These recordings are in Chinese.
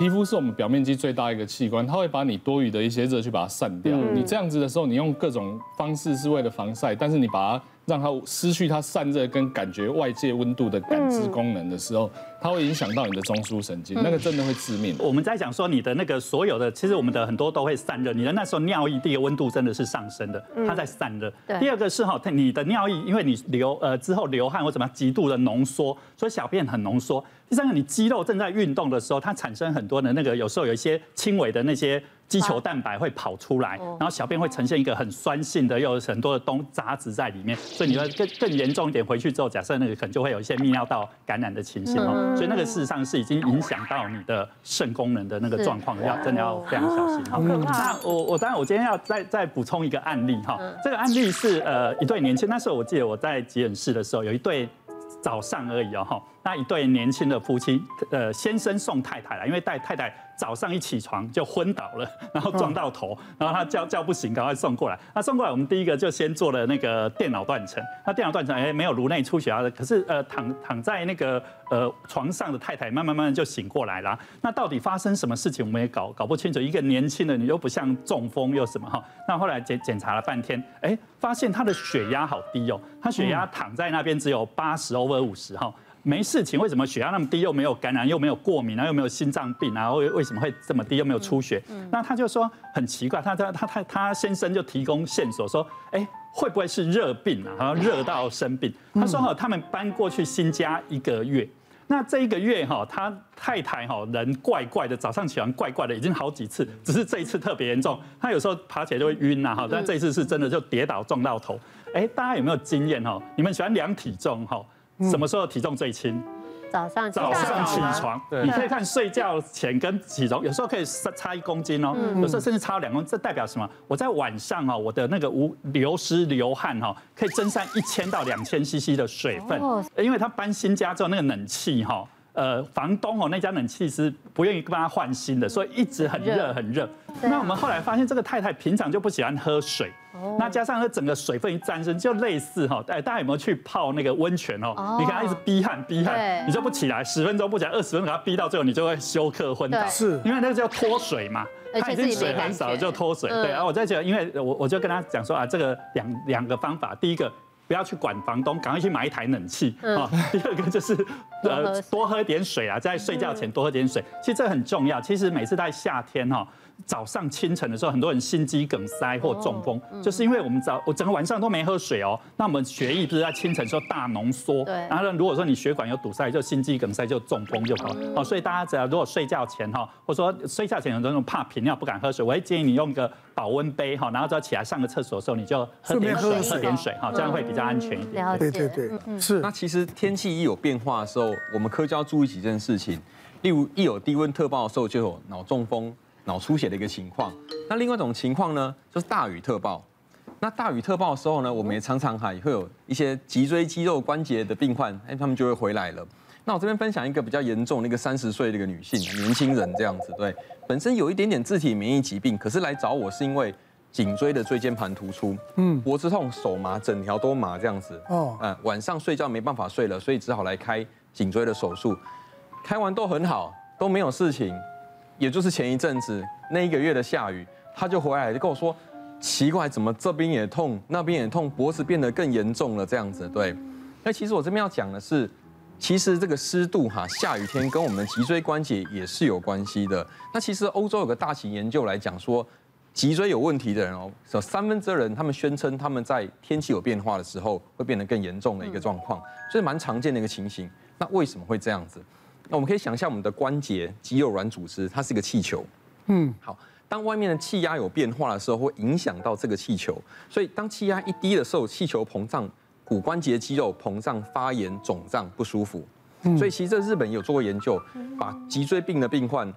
皮肤是我们表面积最大一个器官，它会把你多余的一些热去把它散掉。你这样子的时候，你用各种方式是为了防晒，但是你把它。让它失去它散热跟感觉外界温度的感知功能的时候，它会影响到你的中枢神经，那个真的会致命。我们在讲说你的那个所有的，其实我们的很多都会散热。你的那时候尿液第一个温度真的是上升的，它在散热。第二个是哈，你的尿液因为你流呃之后流汗或怎么样极度的浓缩，所以小便很浓缩。第三个，你肌肉正在运动的时候，它产生很多的那个有时候有一些轻微的那些。肌球蛋白会跑出来，然后小便会呈现一个很酸性的，又有很多的东杂质在里面，所以你会更更严重一点。回去之后，假设那个可能就会有一些泌尿道感染的情形哦。所以那个事实上是已经影响到你的肾功能的那个状况，要真的要非常小心哈。那我我当然我今天要再再补充一个案例哈，这个案例是呃一对年轻，那时候我记得我在急诊室的时候，有一对早上而已哦哈，那一对年轻的夫妻，呃先生送太太来，因为带太太。早上一起床就昏倒了，然后撞到头，然后他叫叫不醒，赶快送过来。那送过来，我们第一个就先做了那个电脑断层。那电脑断层，哎，没有颅内出血啊，可是呃躺躺在那个呃床上的太太，慢慢慢慢就醒过来了。那到底发生什么事情，我们也搞搞不清楚。一个年轻的，你又不像中风又什么哈。那后来检检查了半天，哎，发现他的血压好低哦，他血压躺在那边只有八十 over 五十哈。没事情，为什么血压那么低？又没有感染，又没有过敏，然后又没有心脏病，然后为为什么会这么低？又没有出血？那他就说很奇怪，他他他他他先生就提供线索说，哎，会不会是热病啊？好像热到生病。他说哈，他们搬过去新家一个月，那这一个月哈，他太太哈人怪怪的，早上起床怪怪的，已经好几次，只是这一次特别严重。他有时候爬起来就会晕呐哈，但这一次是真的就跌倒撞到头。哎，大家有没有经验哈？你们喜欢量体重哈？什么时候体重最轻？早上早上起床，你可以看睡觉前跟起床，有时候可以差差一公斤哦，有时候甚至差两公斤。这代表什么？我在晚上哦，我的那个无流失流汗哈，可以蒸散一千到两千 CC 的水分。因为他搬新家之后，那个冷气哈，呃，房东哦，那家冷气师不愿意帮他换新的，所以一直很热很热。那我们后来发现，这个太太平常就不喜欢喝水。那加上她整个水分一沾身，就类似哈，哎，大家有没有去泡那个温泉哦？你看他一直逼汗逼汗，你就不起来，十分钟不起来，二十分钟给他逼到最后，你就会休克昏倒。是，因为那个叫脱水嘛，他已经水很少了就脱水。对，然后我在讲，因为我我就跟他讲说啊，这个两两个方法，第一个不要去管房东，赶快去买一台冷气啊。第二个就是呃多喝点水啊，在睡觉前多喝点水，其实这很重要。其实每次在夏天哈。早上清晨的时候，很多人心肌梗塞或中风，就是因为我们早我整个晚上都没喝水哦。那我们血液不是在清晨时候大浓缩，对。然后如果说你血管有堵塞，就心肌梗塞就中风就好了。哦，所以大家只要如果睡觉前哈，或者说睡觉前很多人怕频尿不敢喝水，我会建议你用一个保温杯哈，然后只要起来上个厕所的时候，你就喝点水，喝点水哈，这样会比较安全一点。对对对，是。那其实天气一有变化的时候，我们科就要注意几件事情，例如一有低温特报的时候，就有脑中风。脑出血的一个情况，那另外一种情况呢，就是大雨特报。那大雨特报的时候呢，我们也常常哈也会有一些脊椎肌肉关节的病患，哎，他们就会回来了。那我这边分享一个比较严重的一个三十岁的一个女性年轻人这样子，对，本身有一点点自体免疫疾病，可是来找我是因为颈椎的椎间盘突出，嗯，脖子痛、手麻，整条都麻这样子，哦，嗯，晚上睡觉没办法睡了，所以只好来开颈椎的手术，开完都很好，都没有事情。也就是前一阵子那一个月的下雨，他就回来就跟我说，奇怪，怎么这边也痛，那边也痛，脖子变得更严重了这样子。对，那其实我这边要讲的是，其实这个湿度哈，下雨天跟我们的脊椎关节也是有关系的。那其实欧洲有个大型研究来讲说，脊椎有问题的人哦，有三分之二人他们宣称他们在天气有变化的时候会变得更严重的一个状况，所以蛮常见的一个情形。那为什么会这样子？那我们可以想象，我们的关节、肌肉、软组织，它是一个气球。嗯，好，当外面的气压有变化的时候，会影响到这个气球。所以，当气压一低的时候，气球膨胀，骨关节肌肉膨胀、发炎、肿胀、不舒服。所以，其实这日本也有做过研究，把脊椎病的病患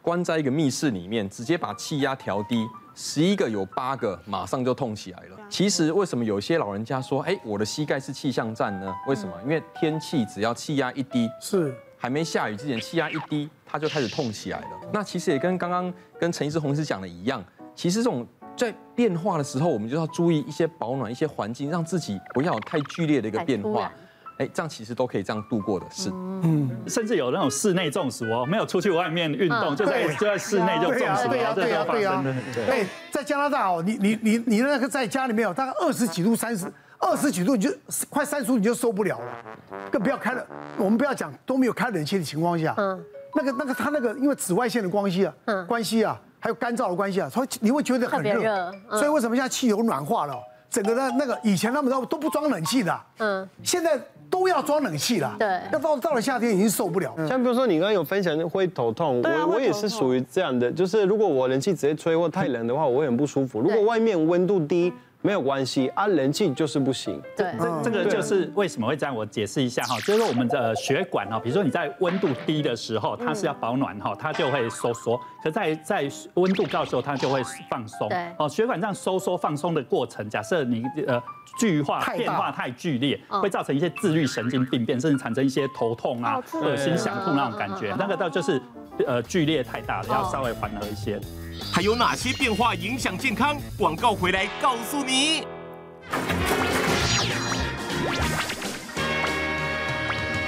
关在一个密室里面，直接把气压调低，十一个有八个马上就痛起来了。其实，为什么有些老人家说，哎，我的膝盖是气象站呢？为什么？因为天气只要气压一低，是。还没下雨之前，气压一低，它就开始痛起来了。那其实也跟刚刚跟陈医师、洪医师讲的一样，其实这种在变化的时候，我们就要注意一些保暖、一些环境，让自己不要有太剧烈的一个变化。哎，这样其实都可以这样度过的事。嗯，甚至有那种室内中暑哦，没有出去外面运动，就在就在室内就中暑了，对呀，对呀，对呀。哎，在加拿大哦，你你你你那个在家里面有大概二十几度、三十二十几度，你就快三十度你就受不了了，更不要开了。我们不要讲都没有开冷气的情况下，嗯，那个那个它那个因为紫外线的关系啊，嗯，关系啊，还有干燥的关系啊，所以你会觉得很热。所以为什么现在汽油暖化了？整个的那个以前他们都都不装冷气的，嗯，现在。都要装冷气了，对，那到到了夏天已经受不了。像比如说你刚刚有分享会头痛，我我也是属于这样的，就是如果我冷气直接吹或太冷的话，我会很不舒服。如果外面温度低。没有关系啊，人气就是不行。对，这这个就是为什么会这样。我解释一下哈，就是说我们的血管哈，比如说你在温度低的时候，它是要保暖哈，它就会收缩；可在在温度高的时候，它就会放松。对，哦，血管这样收缩放松的过程，假设你呃剧化变化太剧烈，会造成一些自律神经病变，甚至产生一些头痛啊、恶心、想吐那种感觉。那个倒就是呃剧烈太大了，要稍微缓和一些。还有哪些变化影响健康？广告回来告诉你。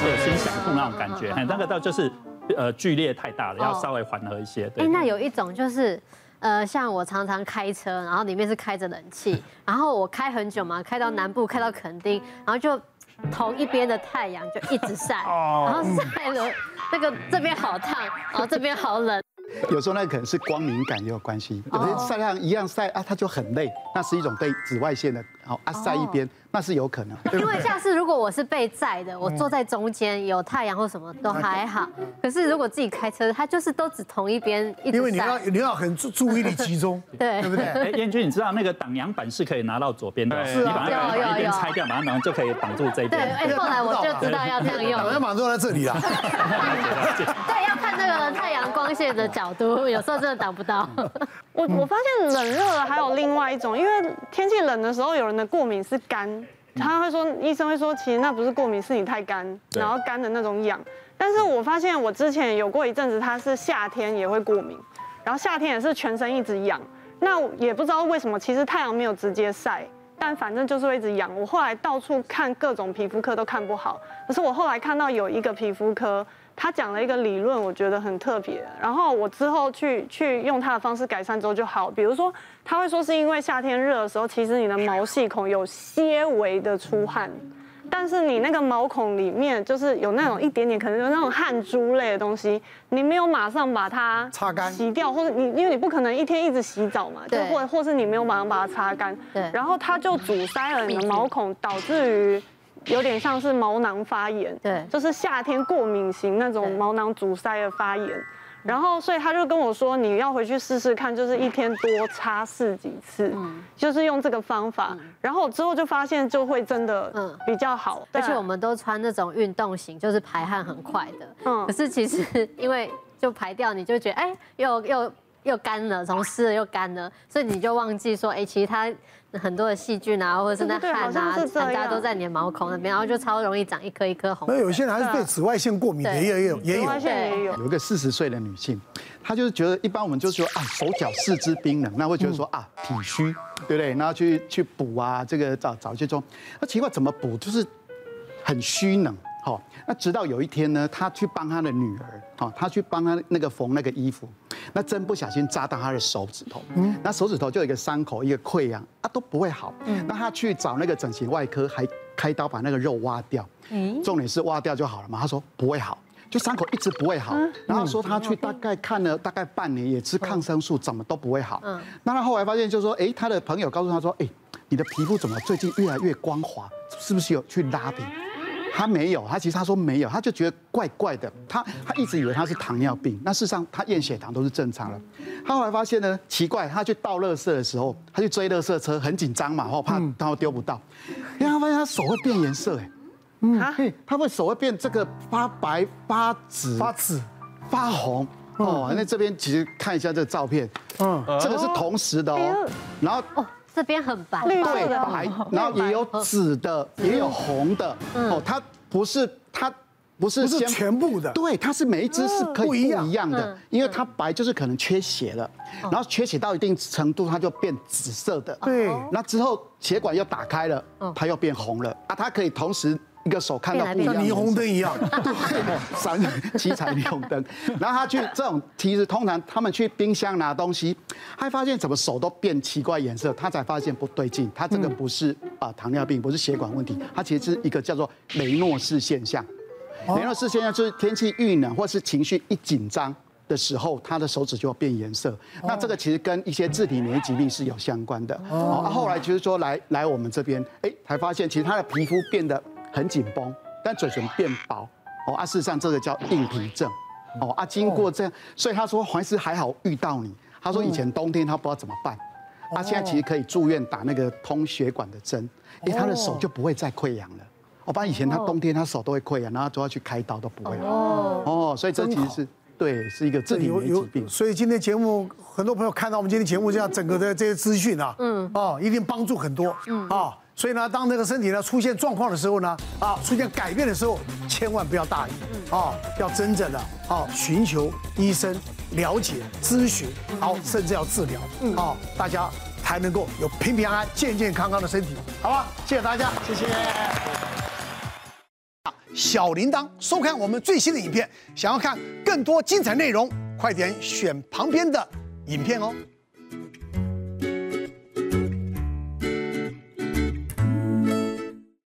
热心、想吐那种感觉，那个到就是呃剧烈太大了，要稍微缓和一些。哎，那有一种就是呃，像我常常开车，然后里面是开着冷气，然后我开很久嘛，开到南部，开到垦丁，然后就同一边的太阳就一直晒，然后晒了那个这边好烫，然后这边好冷。有时候那可能是光敏感也有关系，有些晒太阳一样晒啊，它就很累，那是一种被紫外线的，好啊晒一边。那是有可能，因为像是如果我是被晒的，我坐在中间有太阳或什么都还好。可是如果自己开车，他就是都只同一边一直晒。因为你要你要很注注意力集中，对，对不对？哎，燕君，你知道那个挡阳板是可以拿到左边的，你把它一边拆掉，把它拿就可以挡住这边。对，哎，后来我就知道要这样用。挡阳板都在这里啊。对，要看那个太阳光线的角度，有时候真的挡不到。我我发现冷热还有另外一种，因为天气冷的时候，有人的过敏是干。他会说，医生会说，其实那不是过敏，是你太干，然后干的那种痒。但是我发现我之前有过一阵子，他是夏天也会过敏，然后夏天也是全身一直痒。那也不知道为什么，其实太阳没有直接晒，但反正就是会一直痒。我后来到处看各种皮肤科都看不好，可是我后来看到有一个皮肤科。他讲了一个理论，我觉得很特别。然后我之后去去用他的方式改善之后就好。比如说，他会说是因为夏天热的时候，其实你的毛细孔有些微的出汗，但是你那个毛孔里面就是有那种一点点，可能有那种汗珠类的东西，你没有马上把它 擦干、洗掉，或者你因为你不可能一天一直洗澡嘛，对，或或是你没有马上把它擦干，对，然后它就阻塞了你的毛孔，导致于。有点像是毛囊发炎，对，就是夏天过敏型那种毛囊阻塞的发炎，然后所以他就跟我说，你要回去试试看，就是一天多擦拭几次，嗯，就是用这个方法，然后之后就发现就会真的嗯比较好，而且我们都穿那种运动型，就是排汗很快的，嗯，可是其实 因为就排掉，你就觉得哎又又又干了，从湿了又干了，所以你就忘记说哎其实它。很多的细菌啊，或者是那汗啊，大家都在你的毛孔那边，然后就超容易长一颗一颗红。那有些人还是对紫外线过敏的，也有也有也有。也有有一个四十岁的女性，她就是觉得一般我们就说啊手脚四肢冰冷，那会觉得说啊体虚，对不对？然后去去补啊，这个找找一些中，那奇怪怎么补就是很虚冷。好，那直到有一天呢，他去帮他的女儿，好，他去帮他那个缝那个衣服，那针不小心扎到他的手指头，嗯，那手指头就有一个伤口，一个溃疡啊，都不会好，嗯，那他去找那个整形外科，还开刀把那个肉挖掉，嗯，重点是挖掉就好了嘛，他说不会好，就伤口一直不会好，然后说他去大概看了大概半年，也吃抗生素，怎么都不会好，嗯，那他后来发现就是说，哎，他的朋友告诉他说，哎，你的皮肤怎么最近越来越光滑，是不是有去拉皮？他没有，他其实他说没有，他就觉得怪怪的。他他一直以为他是糖尿病，那事实上他验血糖都是正常的。他后来发现呢，奇怪，他去倒垃圾的时候，他去追垃圾车，很紧张嘛，然后怕他会丢不到。因为他发现他手会变颜色，哎，嗯，他会手会变这个发白、发紫、发紫、发红。哦，那这边其实看一下这个照片，嗯，这个是同时的哦，然后。这边很白，对，白，然后也有紫的，也有红的。哦，它不是，它不是，不是全部的。对，它是每一只是可以不一样。的，因为它白就是可能缺血了，然后缺血到一定程度，它就变紫色的。对，那之后血管又打开了，它又变红了。啊！它可以同时一个手看到不一样，像霓虹灯一样，对，闪七彩霓虹灯。然后他去这种，其实通常他们去冰箱拿东西，他发现怎么手都变奇怪颜色，他才发现不对劲，他这个不是啊糖尿病，不是血管问题，他其实是一个叫做雷诺氏现象。雷诺氏现象就是天气遇冷或是情绪一紧张的时候，他的手指就会变颜色。那这个其实跟一些自体免疫疾病是有相关的。哦，后来就是说来来我们这边，哎，才发现其实他的皮肤变得很紧绷，但嘴唇变薄。哦，啊，事实上这个叫硬皮症。哦，啊，经过这样，所以他说黄医师还好遇到你。他说以前冬天他不知道怎么办，他现在其实可以住院打那个通血管的针，因为，他的手就不会再溃疡了。我发现以前他冬天他手都会溃疡，然后都要去开刀都不会好。哦，哦，所以这其实是对，是一个自体免疫疾病。所以今天节目很多朋友看到我们今天节目这样整个的这些资讯啊，嗯，哦，一定帮助很多。嗯，啊，所以呢，当这个身体呢出现状况的时候呢，啊，出现改变的时候，千万不要大意，啊，要真正的啊寻求医生了解咨询，好，甚至要治疗，嗯，啊，大家才能够有平平安安、健健康康的身体，好吧？谢谢大家，谢谢。小铃铛，收看我们最新的影片。想要看更多精彩内容，快点选旁边的影片哦。